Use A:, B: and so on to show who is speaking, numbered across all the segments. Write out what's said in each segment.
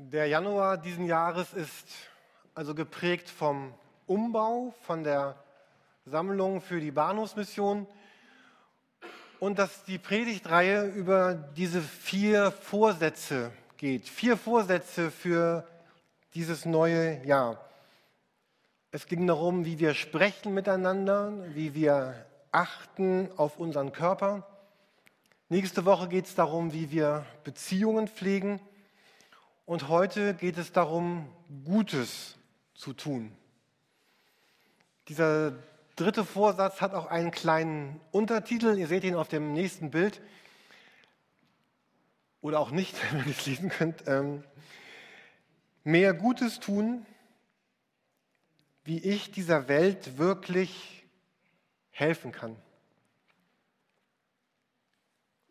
A: Der Januar diesen Jahres ist also geprägt vom Umbau, von der Sammlung für die Bahnhofsmission und dass die Predigtreihe über diese vier Vorsätze geht. Vier Vorsätze für dieses neue Jahr. Es ging darum, wie wir sprechen miteinander, wie wir achten auf unseren Körper. Nächste Woche geht es darum, wie wir Beziehungen pflegen. Und heute geht es darum, Gutes zu tun. Dieser dritte Vorsatz hat auch einen kleinen Untertitel. Ihr seht ihn auf dem nächsten Bild. Oder auch nicht, wenn ihr es lesen könnt. Ähm, mehr Gutes tun, wie ich dieser Welt wirklich helfen kann.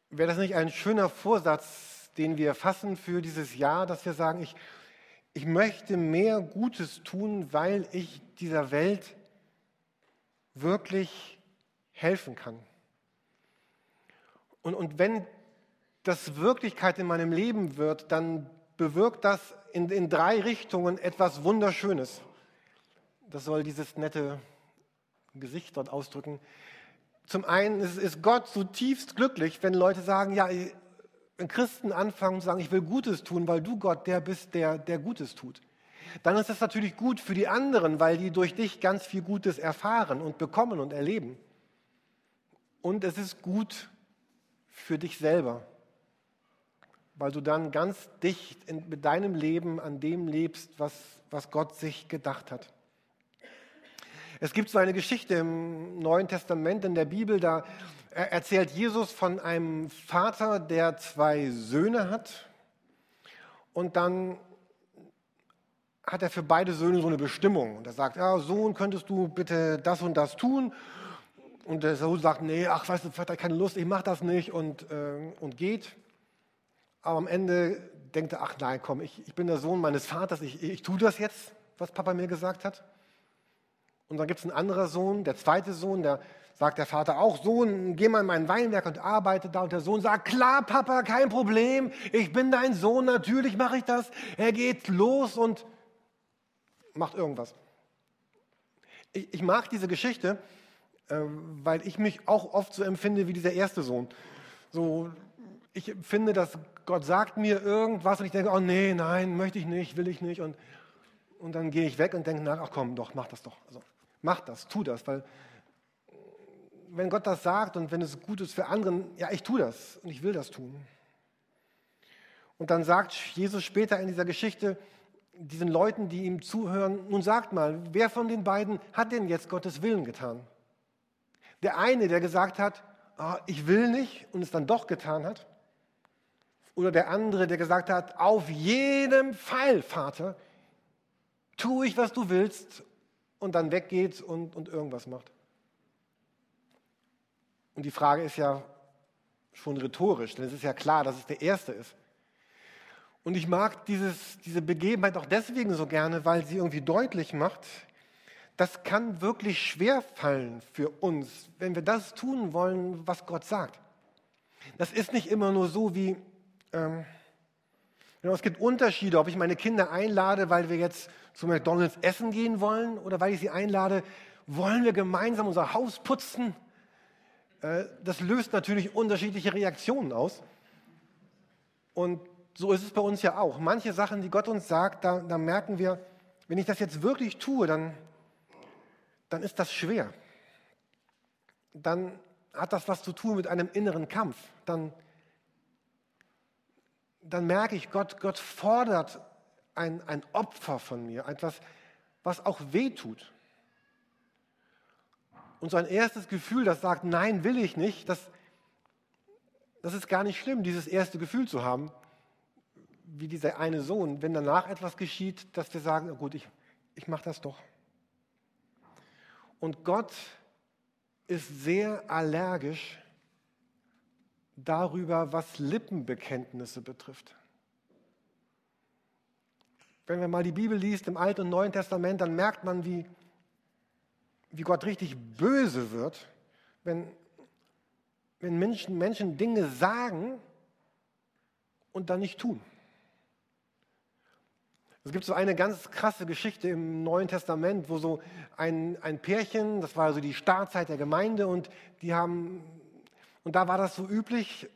A: Wäre das nicht ein schöner Vorsatz, den wir fassen für dieses Jahr, dass wir sagen, ich, ich möchte mehr Gutes tun, weil ich dieser Welt wirklich helfen kann. Und, und wenn das Wirklichkeit in meinem Leben wird, dann bewirkt das in, in drei Richtungen etwas Wunderschönes. Das soll dieses nette Gesicht dort ausdrücken. Zum einen ist, Gott zutiefst glücklich, wenn Leute sagen, ja, wenn Christen anfangen zu sagen, ich will Gutes tun, weil du Gott der bist, der, der Gutes tut, dann ist das natürlich gut für die anderen, weil die durch dich ganz viel Gutes erfahren und bekommen und erleben. Und es ist gut für dich selber, weil du dann ganz dicht in, mit deinem Leben an dem lebst, was, was Gott sich gedacht hat. Es gibt so eine Geschichte im Neuen Testament in der Bibel, da erzählt Jesus von einem Vater, der zwei Söhne hat. Und dann hat er für beide Söhne so eine Bestimmung. Und er sagt, ja, Sohn, könntest du bitte das und das tun? Und der Sohn sagt, nee, ach, weißt du, Vater, keine Lust, ich mach das nicht und, äh, und geht. Aber am Ende denkt er, ach nein, komm, ich, ich bin der Sohn meines Vaters, ich, ich tue das jetzt, was Papa mir gesagt hat. Und dann gibt es einen anderen Sohn, der zweite Sohn, der sagt der Vater auch, Sohn, geh mal in mein Weinberg und arbeite da. Und der Sohn sagt, klar, Papa, kein Problem, ich bin dein Sohn, natürlich mache ich das. Er geht los und macht irgendwas. Ich, ich mag diese Geschichte, äh, weil ich mich auch oft so empfinde wie dieser erste Sohn. So, ich finde, dass Gott sagt mir irgendwas und ich denke, oh nee, nein, möchte ich nicht, will ich nicht. Und, und dann gehe ich weg und denke, na, ach komm, doch, mach das doch. Also, mach das, tu das, weil wenn Gott das sagt und wenn es gut ist für anderen, ja, ich tue das und ich will das tun. Und dann sagt Jesus später in dieser Geschichte diesen Leuten, die ihm zuhören, nun sagt mal, wer von den beiden hat denn jetzt Gottes Willen getan? Der eine, der gesagt hat, oh, ich will nicht und es dann doch getan hat. Oder der andere, der gesagt hat, auf jeden Fall, Vater, tue ich, was du willst und dann weggeht und, und irgendwas macht. Und die Frage ist ja schon rhetorisch, denn es ist ja klar, dass es der Erste ist. Und ich mag dieses, diese Begebenheit auch deswegen so gerne, weil sie irgendwie deutlich macht, das kann wirklich schwer fallen für uns, wenn wir das tun wollen, was Gott sagt. Das ist nicht immer nur so wie, ähm, es gibt Unterschiede, ob ich meine Kinder einlade, weil wir jetzt zu McDonald's essen gehen wollen oder weil ich sie einlade, wollen wir gemeinsam unser Haus putzen das löst natürlich unterschiedliche Reaktionen aus. Und so ist es bei uns ja auch. Manche Sachen, die Gott uns sagt, da, da merken wir, wenn ich das jetzt wirklich tue, dann, dann ist das schwer. Dann hat das was zu tun mit einem inneren Kampf. Dann, dann merke ich, Gott, Gott fordert ein, ein Opfer von mir, etwas, was auch weh tut. Und so ein erstes Gefühl, das sagt, nein, will ich nicht, das, das ist gar nicht schlimm, dieses erste Gefühl zu haben, wie dieser eine Sohn, wenn danach etwas geschieht, dass wir sagen, gut, ich, ich mache das doch. Und Gott ist sehr allergisch darüber, was Lippenbekenntnisse betrifft. Wenn man mal die Bibel liest im Alten und Neuen Testament, dann merkt man, wie, wie Gott richtig böse wird, wenn, wenn Menschen, Menschen Dinge sagen und dann nicht tun. Es gibt so eine ganz krasse Geschichte im Neuen Testament, wo so ein, ein Pärchen, das war so die Startzeit der Gemeinde und die haben, und da war das so üblich,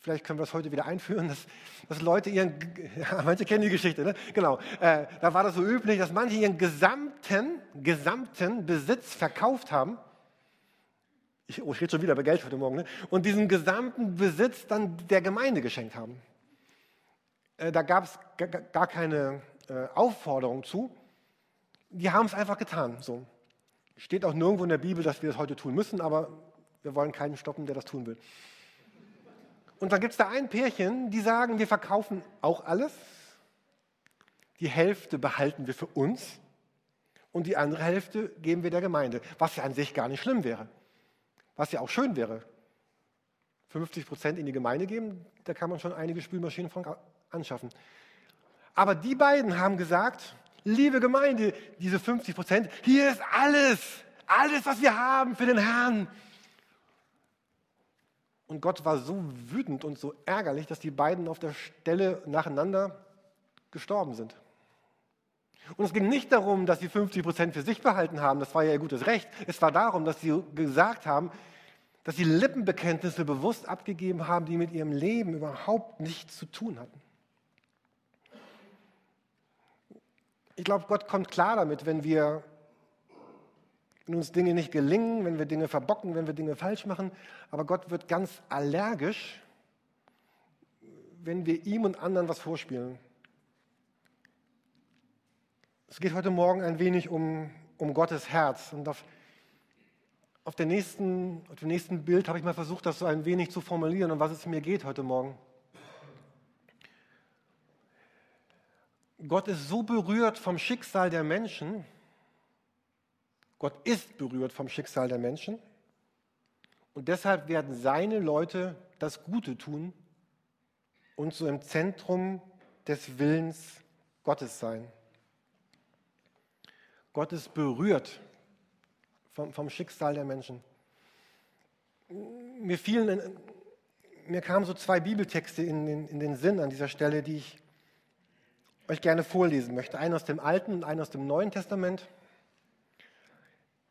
A: vielleicht können wir das heute wieder einführen, dass, dass Leute ihren, ja, manche kennen die Geschichte, ne? genau, äh, da war das so üblich, dass manche ihren gesamten, gesamten Besitz verkauft haben. Ich, oh, ich rede schon wieder über Geld heute Morgen, ne? und diesen gesamten Besitz dann der Gemeinde geschenkt haben. Äh, da gab es gar keine äh, Aufforderung zu. Die haben es einfach getan. So. Steht auch nirgendwo in der Bibel, dass wir das heute tun müssen, aber wir wollen keinen stoppen, der das tun will. Und dann gibt es da ein Pärchen, die sagen, wir verkaufen auch alles. Die Hälfte behalten wir für uns und die andere Hälfte geben wir der Gemeinde, was ja an sich gar nicht schlimm wäre. Was ja auch schön wäre. 50 Prozent in die Gemeinde geben, da kann man schon einige Spülmaschinen von anschaffen. Aber die beiden haben gesagt, liebe Gemeinde, diese 50 Prozent, hier ist alles, alles, was wir haben für den Herrn. Und Gott war so wütend und so ärgerlich, dass die beiden auf der Stelle nacheinander gestorben sind. Und es ging nicht darum, dass sie 50 Prozent für sich behalten haben, das war ja ihr gutes Recht. Es war darum, dass sie gesagt haben, dass sie Lippenbekenntnisse bewusst abgegeben haben, die mit ihrem Leben überhaupt nichts zu tun hatten. Ich glaube, Gott kommt klar damit, wenn wir wenn uns Dinge nicht gelingen, wenn wir Dinge verbocken, wenn wir Dinge falsch machen. Aber Gott wird ganz allergisch, wenn wir ihm und anderen was vorspielen. Es geht heute Morgen ein wenig um, um Gottes Herz. Und auf, auf, der nächsten, auf dem nächsten Bild habe ich mal versucht, das so ein wenig zu formulieren, um was es mir geht heute Morgen. Gott ist so berührt vom Schicksal der Menschen. Gott ist berührt vom Schicksal der Menschen. Und deshalb werden seine Leute das Gute tun und so im Zentrum des Willens Gottes sein. Gott ist berührt vom, vom Schicksal der Menschen. Mir fielen, mir kamen so zwei Bibeltexte in den, in den Sinn an dieser Stelle, die ich euch gerne vorlesen möchte. Einen aus dem Alten und einen aus dem Neuen Testament.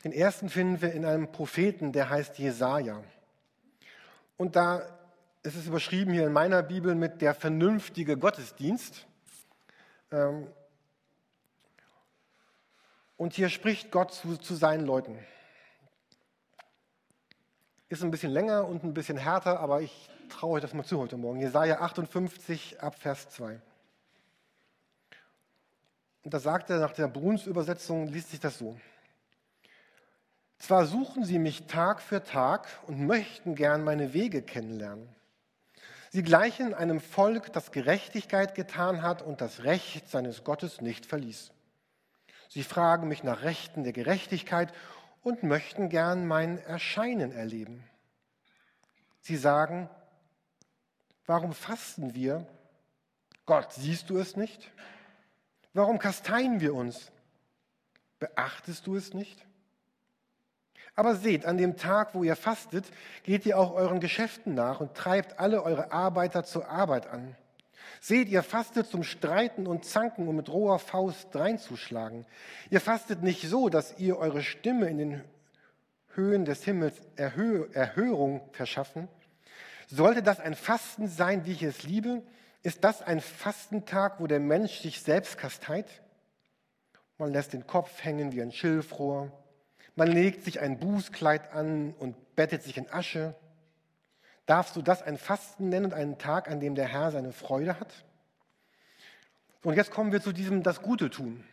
A: Den ersten finden wir in einem Propheten, der heißt Jesaja. Und da ist es überschrieben hier in meiner Bibel mit der vernünftige Gottesdienst. Ähm, und hier spricht Gott zu, zu seinen Leuten. Ist ein bisschen länger und ein bisschen härter, aber ich traue euch das mal zu heute Morgen. Jesaja 58 ab Vers 2. Und da sagt er nach der Bruns-Übersetzung, liest sich das so. Zwar suchen sie mich Tag für Tag und möchten gern meine Wege kennenlernen. Sie gleichen einem Volk, das Gerechtigkeit getan hat und das Recht seines Gottes nicht verließ. Sie fragen mich nach Rechten der Gerechtigkeit und möchten gern mein Erscheinen erleben. Sie sagen, warum fasten wir? Gott, siehst du es nicht? Warum kasteien wir uns? Beachtest du es nicht? Aber seht, an dem Tag, wo ihr fastet, geht ihr auch euren Geschäften nach und treibt alle eure Arbeiter zur Arbeit an. Seht, ihr fastet zum Streiten und Zanken, um mit roher Faust reinzuschlagen. Ihr fastet nicht so, dass ihr eure Stimme in den Höhen des Himmels Erhö Erhörung verschaffen. Sollte das ein Fasten sein, wie ich es liebe, ist das ein Fastentag, wo der Mensch sich selbst kasteit? Man lässt den Kopf hängen wie ein Schilfrohr. Man legt sich ein Bußkleid an und bettet sich in Asche. Darfst du das ein Fasten nennen und einen Tag, an dem der Herr seine Freude hat? Und jetzt kommen wir zu diesem das Gute tun.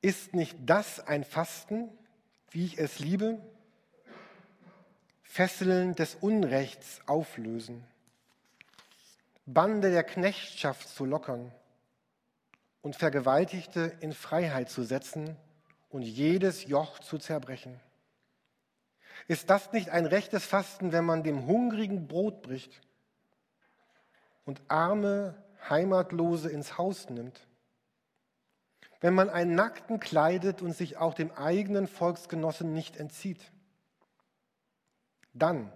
A: Ist nicht das ein Fasten, wie ich es liebe? Fesseln des Unrechts auflösen Bande der Knechtschaft zu lockern und Vergewaltigte in Freiheit zu setzen und jedes Joch zu zerbrechen. Ist das nicht ein rechtes Fasten, wenn man dem Hungrigen Brot bricht und arme Heimatlose ins Haus nimmt? Wenn man einen Nackten kleidet und sich auch dem eigenen Volksgenossen nicht entzieht? Dann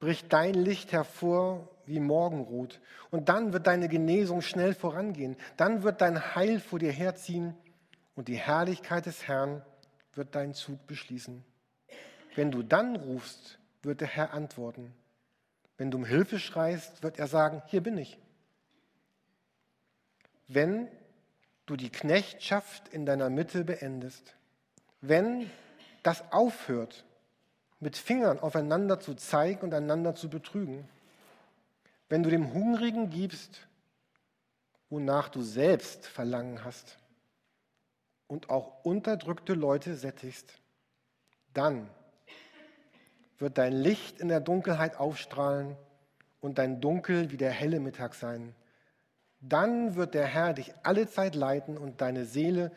A: bricht dein Licht hervor wie Morgenrot. Und dann wird deine Genesung schnell vorangehen. Dann wird dein Heil vor dir herziehen und die Herrlichkeit des Herrn wird deinen Zug beschließen. Wenn du dann rufst, wird der Herr antworten. Wenn du um Hilfe schreist, wird er sagen, hier bin ich. Wenn du die Knechtschaft in deiner Mitte beendest, wenn das aufhört, mit Fingern aufeinander zu zeigen und einander zu betrügen, wenn du dem Hungrigen gibst, wonach du selbst Verlangen hast und auch unterdrückte Leute sättigst, dann wird dein Licht in der Dunkelheit aufstrahlen und dein Dunkel wie der helle Mittag sein. Dann wird der Herr dich alle Zeit leiten und deine Seele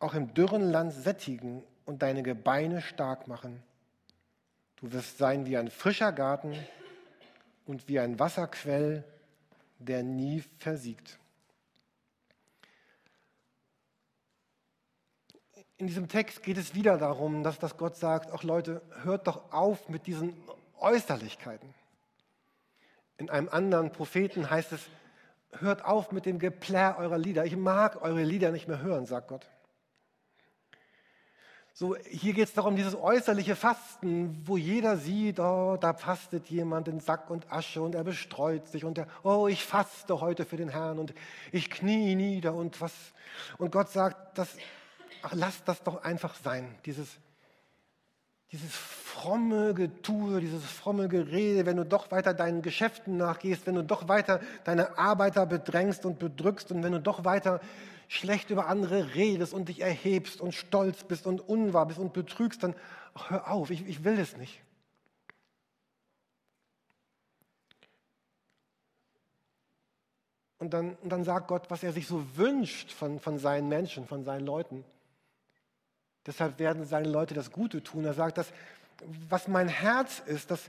A: auch im dürren Land sättigen und deine Gebeine stark machen. Du wirst sein wie ein frischer Garten und wie ein Wasserquell, der nie versiegt. In diesem Text geht es wieder darum, dass, dass Gott sagt, ach Leute, hört doch auf mit diesen Äußerlichkeiten. In einem anderen Propheten heißt es, hört auf mit dem Geplär eurer Lieder. Ich mag eure Lieder nicht mehr hören, sagt Gott. So, hier geht es darum, dieses äußerliche Fasten, wo jeder sieht, oh, da fastet jemand in Sack und Asche und er bestreut sich und er, oh, ich faste heute für den Herrn und ich knie nieder und was. Und Gott sagt, das, ach, lass das doch einfach sein, dieses, dieses fromme Getue, dieses fromme Gerede, wenn du doch weiter deinen Geschäften nachgehst, wenn du doch weiter deine Arbeiter bedrängst und bedrückst und wenn du doch weiter schlecht über andere redest und dich erhebst und stolz bist und unwahr bist und betrügst, dann ach, hör auf, ich, ich will das nicht. Und dann, und dann sagt Gott, was er sich so wünscht von, von seinen Menschen, von seinen Leuten. Deshalb werden seine Leute das Gute tun. Er sagt, dass, was mein Herz ist, dass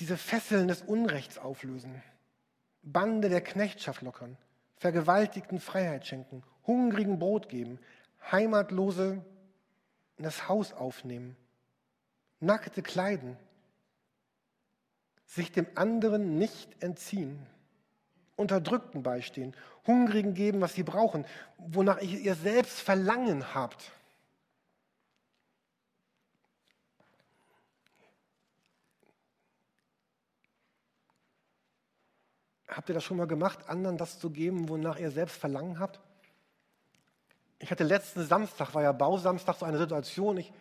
A: diese Fesseln des Unrechts auflösen. Bande der Knechtschaft lockern, Vergewaltigten Freiheit schenken, Hungrigen Brot geben, Heimatlose in das Haus aufnehmen, Nackte kleiden, sich dem anderen nicht entziehen, Unterdrückten beistehen, Hungrigen geben, was sie brauchen, wonach ihr selbst Verlangen habt. Habt ihr das schon mal gemacht, anderen das zu geben, wonach ihr selbst Verlangen habt? Ich hatte letzten Samstag, war ja Bausamstag, so eine Situation. Ich,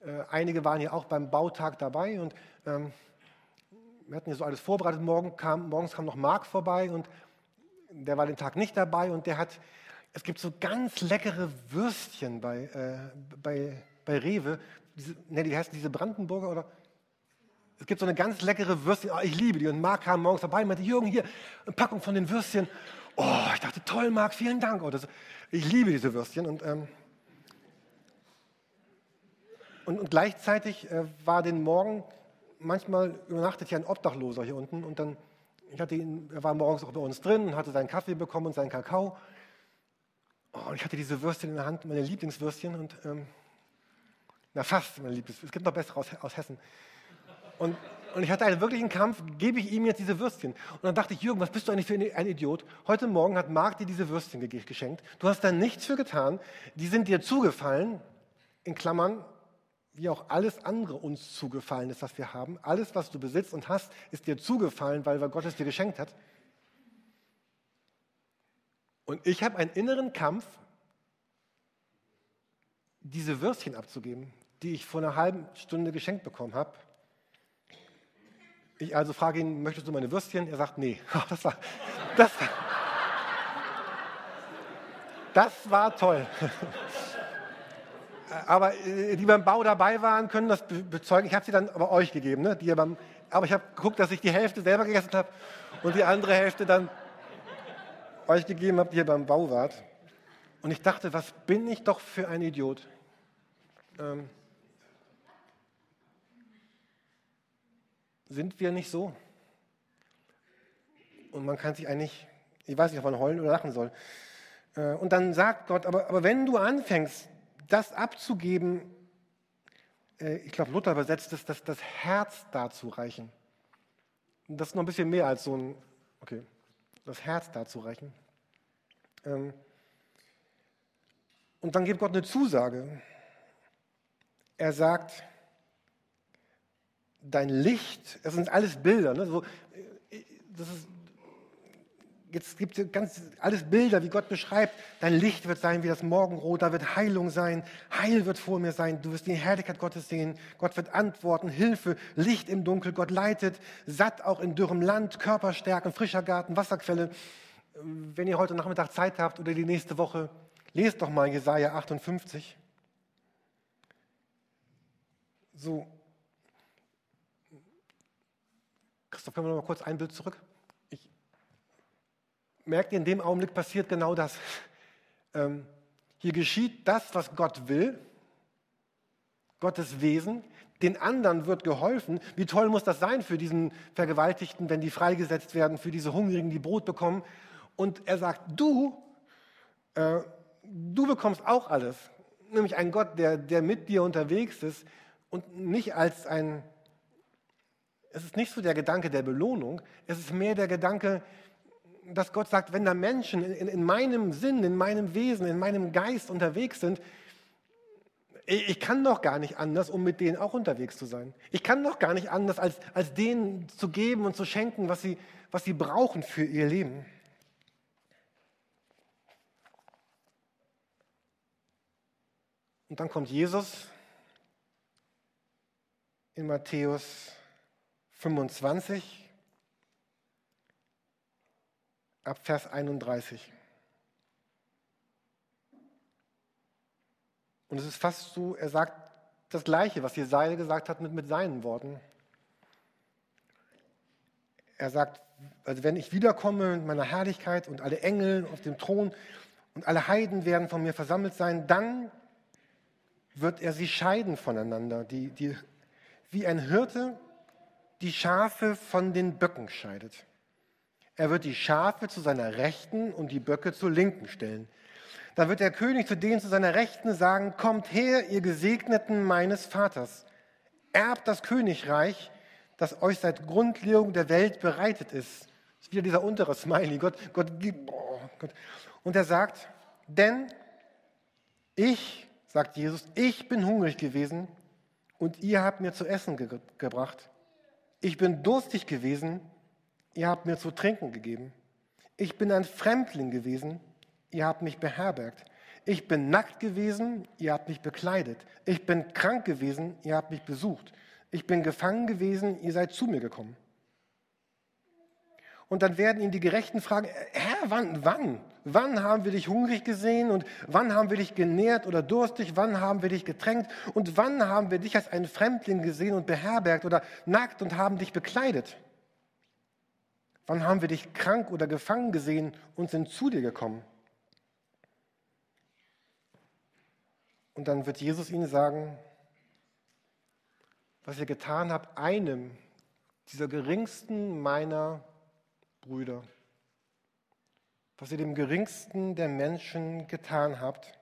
A: äh, einige waren ja auch beim Bautag dabei und ähm, wir hatten ja so alles vorbereitet. Morgen kam, morgens kam noch Marc vorbei und der war den Tag nicht dabei und der hat, es gibt so ganz leckere Würstchen bei, äh, bei, bei Rewe. Diese, ne, die heißen diese Brandenburger oder es gibt so eine ganz leckere Würstchen, oh, ich liebe die. Und Marc kam morgens dabei und meinte, Jürgen, hier, eine Packung von den Würstchen. Oh, ich dachte, toll, Marc, vielen Dank. Oh, das, ich liebe diese Würstchen. Und, ähm, und, gleichzeitig äh, war den Morgen, manchmal übernachtet ja ein Obdachloser hier unten. Und dann, ich hatte ihn, er war morgens auch bei uns drin und hatte seinen Kaffee bekommen und seinen Kakao. Oh, und ich hatte diese Würstchen in der Hand, meine Lieblingswürstchen. Und, ähm, na, fast meine Lieblingswürstchen. Es gibt noch bessere aus, aus Hessen. Und, und ich hatte einen wirklichen Kampf, gebe ich ihm jetzt diese Würstchen? Und dann dachte ich, Jürgen, was bist du eigentlich für ein Idiot? Heute Morgen hat Marc dir diese Würstchen geschenkt. Du hast da nichts für getan. Die sind dir zugefallen, in Klammern, wie auch alles andere uns zugefallen ist, was wir haben. Alles, was du besitzt und hast, ist dir zugefallen, weil Gott es dir geschenkt hat. Und ich habe einen inneren Kampf, diese Würstchen abzugeben, die ich vor einer halben Stunde geschenkt bekommen habe. Ich also frage ihn, möchtest du meine Würstchen? Er sagt, nee. Das war, das, das war toll. Aber äh, die beim Bau dabei waren, können das bezeugen. Ich habe sie dann aber euch gegeben. Ne? Die beim, aber ich habe geguckt, dass ich die Hälfte selber gegessen habe und die andere Hälfte dann euch gegeben habe, die ihr beim Bau wart. Und ich dachte, was bin ich doch für ein Idiot. Ähm, Sind wir nicht so? Und man kann sich eigentlich, ich weiß nicht, ob man heulen oder lachen soll. Äh, und dann sagt Gott, aber, aber wenn du anfängst, das abzugeben, äh, ich glaube, Luther übersetzt es, dass das Herz dazu reichen. Das ist noch ein bisschen mehr als so ein, okay, das Herz dazu reichen. Ähm, und dann gibt Gott eine Zusage. Er sagt, dein Licht, das sind alles Bilder, ne? so, äh, das ist jetzt gibt es ganz alles Bilder, wie Gott beschreibt. Dein Licht wird sein wie das Morgenrot, da wird Heilung sein, Heil wird vor mir sein, du wirst die Herrlichkeit Gottes sehen, Gott wird antworten, Hilfe, Licht im Dunkel, Gott leitet, satt auch in dürrem Land, Körperstärken, frischer Garten, Wasserquelle. Wenn ihr heute Nachmittag Zeit habt oder die nächste Woche, lest doch mal Jesaja 58. So. Christoph, können wir noch mal kurz ein Bild zurück? Merkt ihr, in dem Augenblick passiert genau das. Ähm, hier geschieht das, was Gott will, Gottes Wesen. Den anderen wird geholfen. Wie toll muss das sein für diesen Vergewaltigten, wenn die freigesetzt werden, für diese Hungrigen, die Brot bekommen. Und er sagt, du, äh, du bekommst auch alles. Nämlich ein Gott, der, der mit dir unterwegs ist und nicht als ein, es ist nicht so der Gedanke der Belohnung, es ist mehr der Gedanke, dass Gott sagt, wenn da Menschen in, in, meinem Sinn, in meinem Wesen, in meinem Geist unterwegs sind, ich, ich kann doch gar nicht anders, um mit denen auch unterwegs zu sein. Ich kann doch gar nicht anders, als, als denen zu geben und zu schenken, was sie, was sie brauchen für ihr Leben. Und dann kommt Jesus in Matthäus 25 ab Vers 31. Und es ist fast so, er sagt das Gleiche, was Jesaja gesagt hat mit, mit seinen Worten. Er sagt, also wenn ich wiederkomme mit meiner Herrlichkeit und alle Engel auf dem Thron und alle Heiden werden von mir versammelt sein, dann wird er sie scheiden voneinander, die, die, wie ein Hirte die Schafe von den Böcken scheidet. Er wird die Schafe zu seiner Rechten und die Böcke zur Linken stellen. Da wird der König zu denen zu seiner Rechten sagen, kommt her, ihr Gesegneten meines Vaters, erbt das Königreich, das euch seit Grundlegung der Welt bereitet ist. Das ist wieder dieser untere Smiley. Gott, Gott gibt, Gott. Und er sagt, denn ich, sagt Jesus, ich bin hungrig gewesen und ihr habt mir zu essen ge gebracht. Ich bin durstig gewesen ihr habt mir zu trinken gegeben. Ich bin ein Fremdling gewesen, ihr habt mich beherbergt. Ich bin nackt gewesen, ihr habt mich bekleidet. Ich bin krank gewesen, ihr habt mich besucht. Ich bin gefangen gewesen, ihr seid zu mir gekommen. Und dann werden ihn die Gerechten fragen, Herr, wann, wann? Wann haben wir dich hungrig gesehen und wann haben wir dich genährt oder durstig? Wann haben wir dich getränkt und wann haben wir dich als einen Fremdling gesehen und beherbergt oder nackt und haben dich bekleidet? Wann haben wir dich krank oder gefangen gesehen und sind zu dir gekommen? Und dann wird Jesus ihnen sagen, was ihr getan habt, einem dieser geringsten meiner Brüder, was ihr dem geringsten der Menschen getan habt,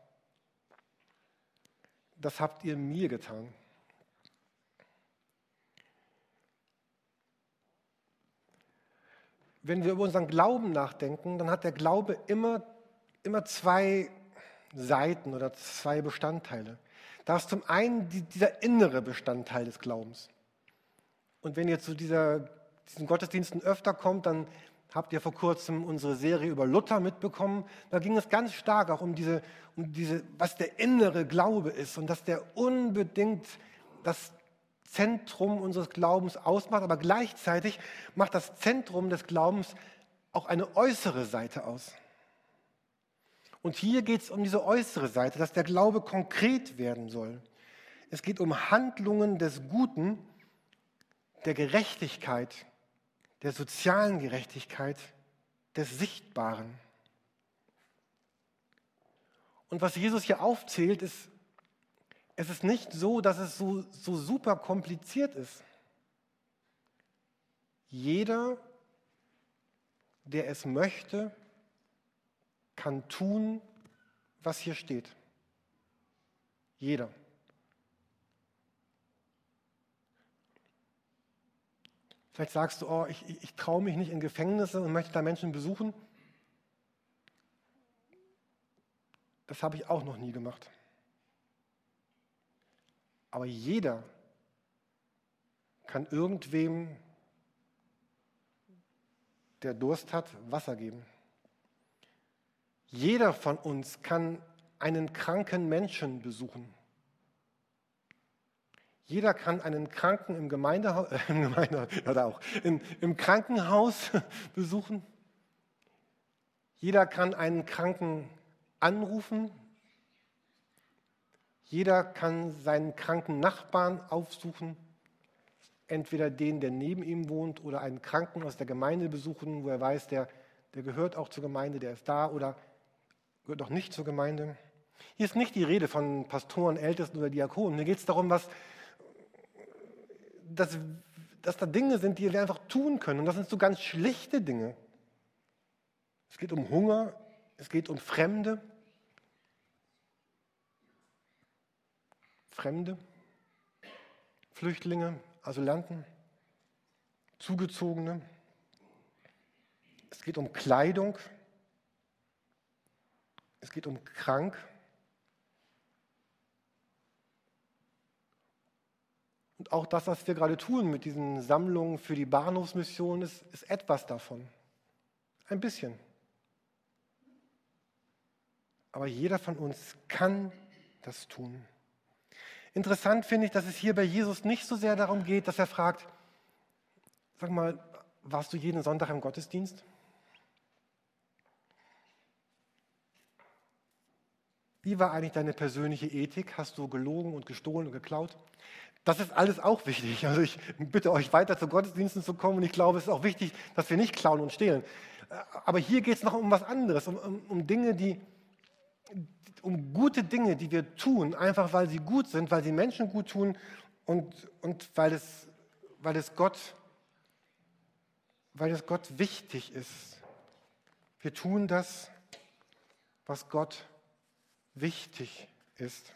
A: das habt ihr mir getan. Wenn wir über unseren Glauben nachdenken, dann hat der Glaube immer, immer zwei Seiten oder zwei Bestandteile. Da ist zum einen die, dieser innere Bestandteil des Glaubens. Und wenn ihr zu dieser, diesen Gottesdiensten öfter kommt, dann habt ihr vor kurzem unsere Serie über Luther mitbekommen. Da ging es ganz stark auch um diese, um diese, was der innere Glaube ist und dass der unbedingt das Zentrum unseres Glaubens ausmacht, aber gleichzeitig macht das Zentrum des Glaubens auch eine äußere Seite aus. Und hier geht es um diese äußere Seite, dass der Glaube konkret werden soll. Es geht um Handlungen des Guten, der Gerechtigkeit, der sozialen Gerechtigkeit, des Sichtbaren. Und was Jesus hier aufzählt, ist es ist nicht so, dass es so, so super kompliziert ist. Jeder, der es möchte, kann tun, was hier steht. Jeder. Vielleicht sagst du, oh, ich, ich traue mich nicht in Gefängnisse und möchte da Menschen besuchen. Das habe ich auch noch nie gemacht. Aber jeder kann irgendwem, der Durst hat, Wasser geben. Jeder von uns kann einen kranken Menschen besuchen. Jeder kann einen Kranken im Gemeindehaus, äh, im, Gemeinde, ja, auch, in, im Krankenhaus besuchen. Jeder kann einen Kranken anrufen. Jeder kann seinen kranken Nachbarn aufsuchen, entweder den, der neben ihm wohnt, oder einen Kranken aus der Gemeinde besuchen, wo er weiß, der, der gehört auch zur Gemeinde, der ist da oder gehört auch nicht zur Gemeinde. Hier ist nicht die Rede von Pastoren, Ältesten oder Diakonen. Mir geht es darum, was, dass, dass da Dinge sind, die wir einfach tun können. Und das sind so ganz schlichte Dinge. Es geht um Hunger, es geht um Fremde. Fremde, Flüchtlinge, Asylanten, Zugezogene. Es geht um Kleidung. Es geht um krank. Und auch das, was wir gerade tun mit diesen Sammlungen für die Bahnhofsmission, ist, ist etwas davon. Ein bisschen. Aber jeder von uns kann das tun. Interessant finde ich, dass es hier bei Jesus nicht so sehr darum geht, dass er fragt, sag mal, warst du jeden Sonntag im Gottesdienst? Wie war eigentlich deine persönliche Ethik? Hast du gelogen und gestohlen und geklaut? Das ist alles auch wichtig. Also ich bitte euch weiter zu Gottesdiensten zu kommen und ich glaube, es ist auch wichtig, dass wir nicht klauen und stehlen. Aber hier geht es noch um was anderes, um, um, um Dinge, die, um gute Dinge, die wir tun, einfach weil sie gut sind, weil sie Menschen gut tun und, und weil, es, weil, es Gott, weil es Gott wichtig ist. Wir tun das, was Gott wichtig ist.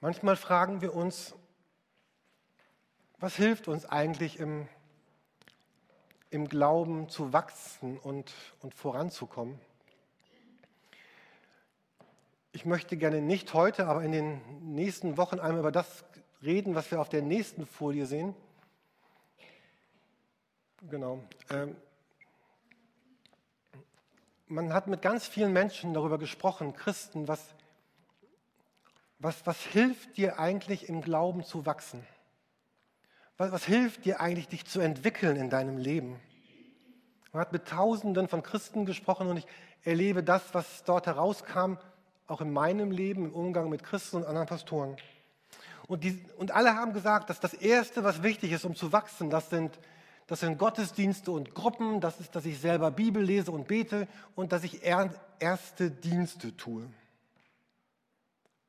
A: Manchmal fragen wir uns, was hilft uns eigentlich im, im Glauben zu wachsen und, und voranzukommen? Ich möchte gerne nicht heute, aber in den nächsten Wochen einmal über das reden, was wir auf der nächsten Folie sehen. Genau. Ähm, man hat mit ganz vielen Menschen darüber gesprochen, Christen, was, was, was hilft dir eigentlich im Glauben zu wachsen? Was, was hilft dir eigentlich, dich zu entwickeln in deinem Leben? Man hat mit Tausenden von Christen gesprochen und ich erlebe das, was dort herauskam, auch in meinem Leben, im Umgang mit Christen und anderen Pastoren. Und, die, und alle haben gesagt, dass das Erste, was wichtig ist, um zu wachsen, das sind, das sind Gottesdienste und Gruppen, das ist, dass ich selber Bibel lese und bete und dass ich erste Dienste tue.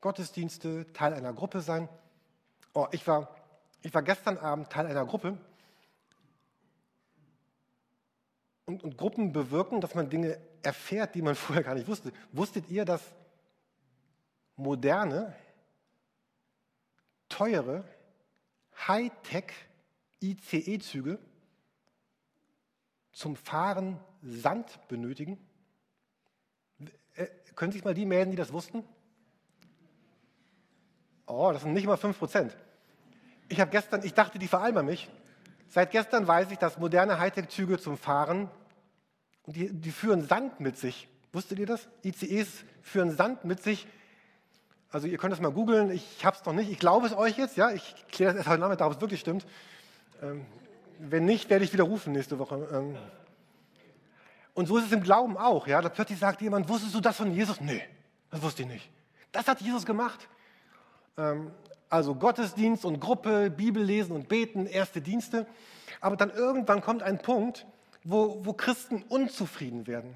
A: Gottesdienste, Teil einer Gruppe sein. Oh, ich, war, ich war gestern Abend Teil einer Gruppe. Und, und Gruppen bewirken, dass man Dinge erfährt, die man vorher gar nicht wusste. Wusstet ihr, dass moderne, teure, Hightech ICE-Züge zum Fahren Sand benötigen? Äh, können sich mal die melden, die das wussten? Oh, das sind nicht mal 5 Prozent. Ich habe gestern, ich dachte, die veralbern mich. Seit gestern weiß ich, dass moderne Hightech-Züge zum Fahren, die, die führen Sand mit sich. Wusstet ihr das? ICEs führen Sand mit sich. Also ihr könnt das mal googeln, ich habe es noch nicht. Ich glaube es euch jetzt, ja. Ich kläre das erst heute Nachmittag, ob es wirklich stimmt. Ähm, wenn nicht, werde ich wieder rufen nächste Woche. Ähm, und so ist es im Glauben auch, ja. Da plötzlich sagt jemand, wusstest du das von Jesus? Nee, das wusste ich nicht. Das hat Jesus gemacht. Ähm, also Gottesdienst und Gruppe, Bibel lesen und beten, erste Dienste. Aber dann irgendwann kommt ein Punkt, wo, wo Christen unzufrieden werden.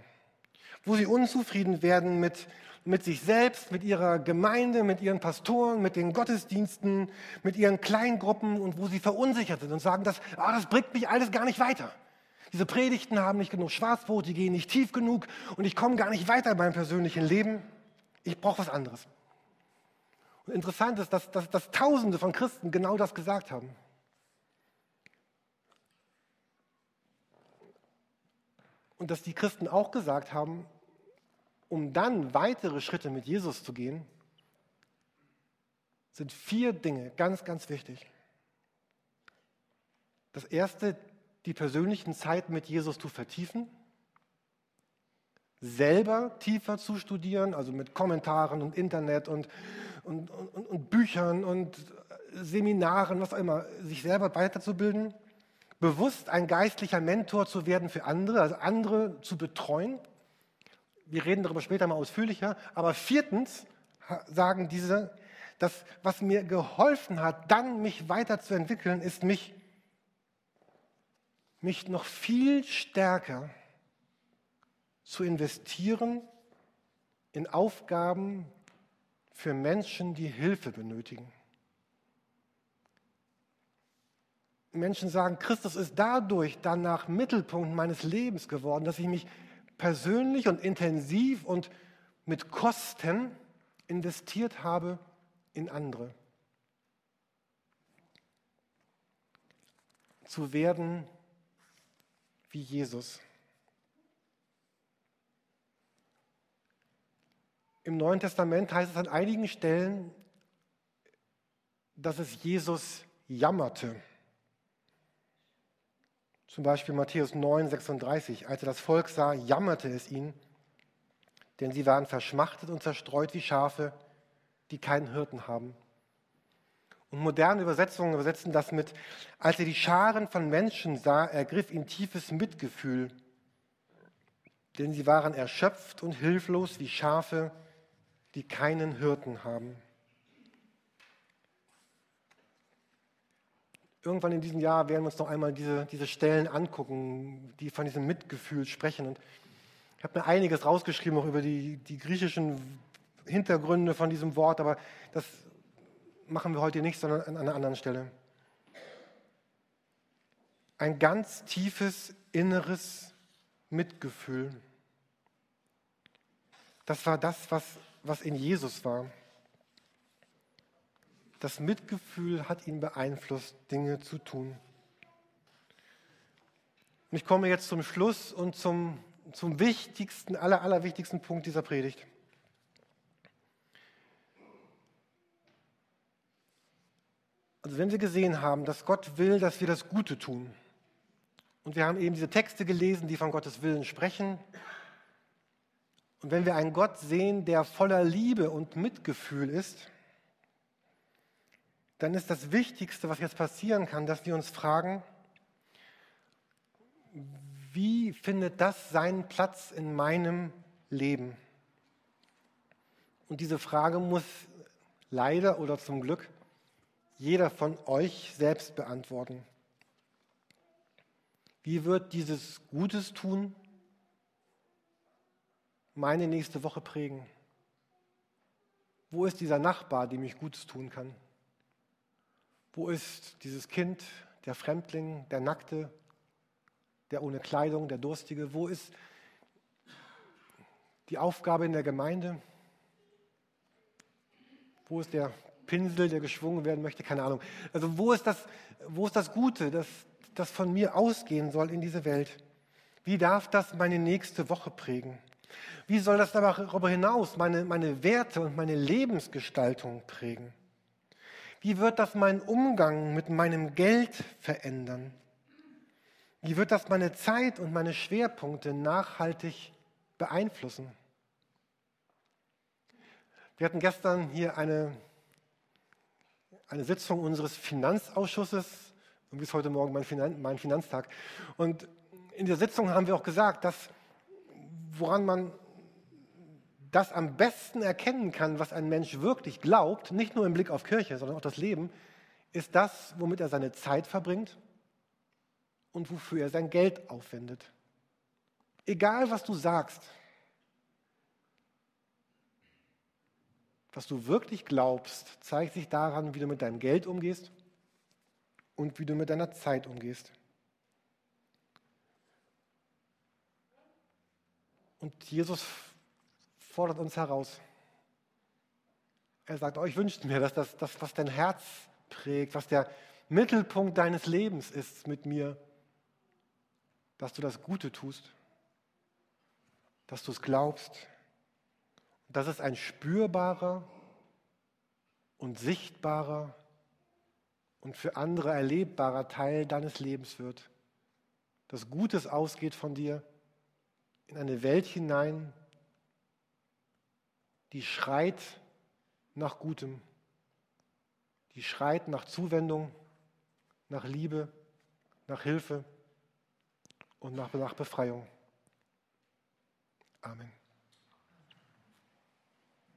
A: Wo sie unzufrieden werden mit, mit sich selbst, mit ihrer Gemeinde, mit ihren Pastoren, mit den Gottesdiensten, mit ihren Kleingruppen und wo sie verunsichert sind und sagen, das, ah, das bringt mich alles gar nicht weiter. Diese Predigten haben nicht genug Schwarzbrot, die gehen nicht tief genug und ich komme gar nicht weiter in meinem persönlichen Leben. Ich brauche was anderes. Interessant ist, dass, dass, dass Tausende von Christen genau das gesagt haben. Und dass die Christen auch gesagt haben, um dann weitere Schritte mit Jesus zu gehen, sind vier Dinge ganz, ganz wichtig. Das erste, die persönlichen Zeiten mit Jesus zu vertiefen, selber tiefer zu studieren, also mit Kommentaren und Internet und, und, und, und Büchern und Seminaren, was auch immer, sich selber weiterzubilden, bewusst ein geistlicher Mentor zu werden für andere, also andere zu betreuen. Wir reden darüber später mal ausführlicher. Aber viertens sagen diese, das, was mir geholfen hat, dann mich weiterzuentwickeln, ist mich, mich noch viel stärker zu investieren in Aufgaben für Menschen, die Hilfe benötigen. Menschen sagen, Christus ist dadurch danach Mittelpunkt meines Lebens geworden, dass ich mich persönlich und intensiv und mit Kosten investiert habe in andere. Zu werden wie Jesus. Im Neuen Testament heißt es an einigen Stellen, dass es Jesus jammerte. Zum Beispiel Matthäus 9, 36. Als er das Volk sah, jammerte es ihn, denn sie waren verschmachtet und zerstreut wie Schafe, die keinen Hirten haben. Und moderne Übersetzungen übersetzen das mit, als er die Scharen von Menschen sah, ergriff ihn tiefes Mitgefühl, denn sie waren erschöpft und hilflos wie Schafe, die keinen Hirten haben. Irgendwann in diesem Jahr werden wir uns noch einmal diese, diese Stellen angucken, die von diesem Mitgefühl sprechen. Und ich habe mir einiges rausgeschrieben, auch über die, die griechischen Hintergründe von diesem Wort, aber das machen wir heute nicht, sondern an einer anderen Stelle. Ein ganz tiefes inneres Mitgefühl. Das war das, was, was in Jesus war. Das Mitgefühl hat ihn beeinflusst, Dinge zu tun. Und ich komme jetzt zum Schluss und zum, zum wichtigsten, aller, allerwichtigsten Punkt dieser Predigt. Also wenn wir gesehen haben, dass Gott will, dass wir das Gute tun, und wir haben eben diese Texte gelesen, die von Gottes Willen sprechen, und wenn wir einen Gott sehen, der voller Liebe und Mitgefühl ist, dann ist das Wichtigste, was jetzt passieren kann, dass wir uns fragen, wie findet das seinen Platz in meinem Leben? Und diese Frage muss leider oder zum Glück jeder von euch selbst beantworten. Wie wird dieses Gutes tun meine nächste Woche prägen? Wo ist dieser Nachbar, dem ich Gutes tun kann? Wo ist dieses Kind, der Fremdling, der Nackte, der ohne Kleidung, der Durstige? Wo ist die Aufgabe in der Gemeinde? Wo ist der Pinsel, der geschwungen werden möchte, keine Ahnung. Also wo ist das, wo ist das Gute, das, das von mir ausgehen soll in diese Welt? Wie darf das meine nächste Woche prägen? Wie soll das darüber hinaus meine, meine Werte und meine Lebensgestaltung prägen? Wie wird das meinen Umgang mit meinem Geld verändern? Wie wird das meine Zeit und meine Schwerpunkte nachhaltig beeinflussen? Wir hatten gestern hier eine eine Sitzung unseres Finanzausschusses. Irgendwie ist heute Morgen mein, Finan mein Finanztag. Und in der Sitzung haben wir auch gesagt, dass woran man das am besten erkennen kann, was ein Mensch wirklich glaubt, nicht nur im Blick auf Kirche, sondern auch das Leben, ist das, womit er seine Zeit verbringt und wofür er sein Geld aufwendet. Egal, was du sagst, was du wirklich glaubst, zeigt sich daran, wie du mit deinem Geld umgehst und wie du mit deiner Zeit umgehst. Und Jesus fordert uns heraus. Er sagt, oh, ich wünsche mir, dass das, das, was dein Herz prägt, was der Mittelpunkt deines Lebens ist mit mir, dass du das Gute tust, dass du es glaubst. dass es ein spürbarer und sichtbarer und für andere erlebbarer Teil deines Lebens wird. Dass Gutes ausgeht von dir in eine Welt hinein, die schreit nach Gutem, die schreit nach Zuwendung, nach Liebe, nach Hilfe und nach, Befreiung. Amen.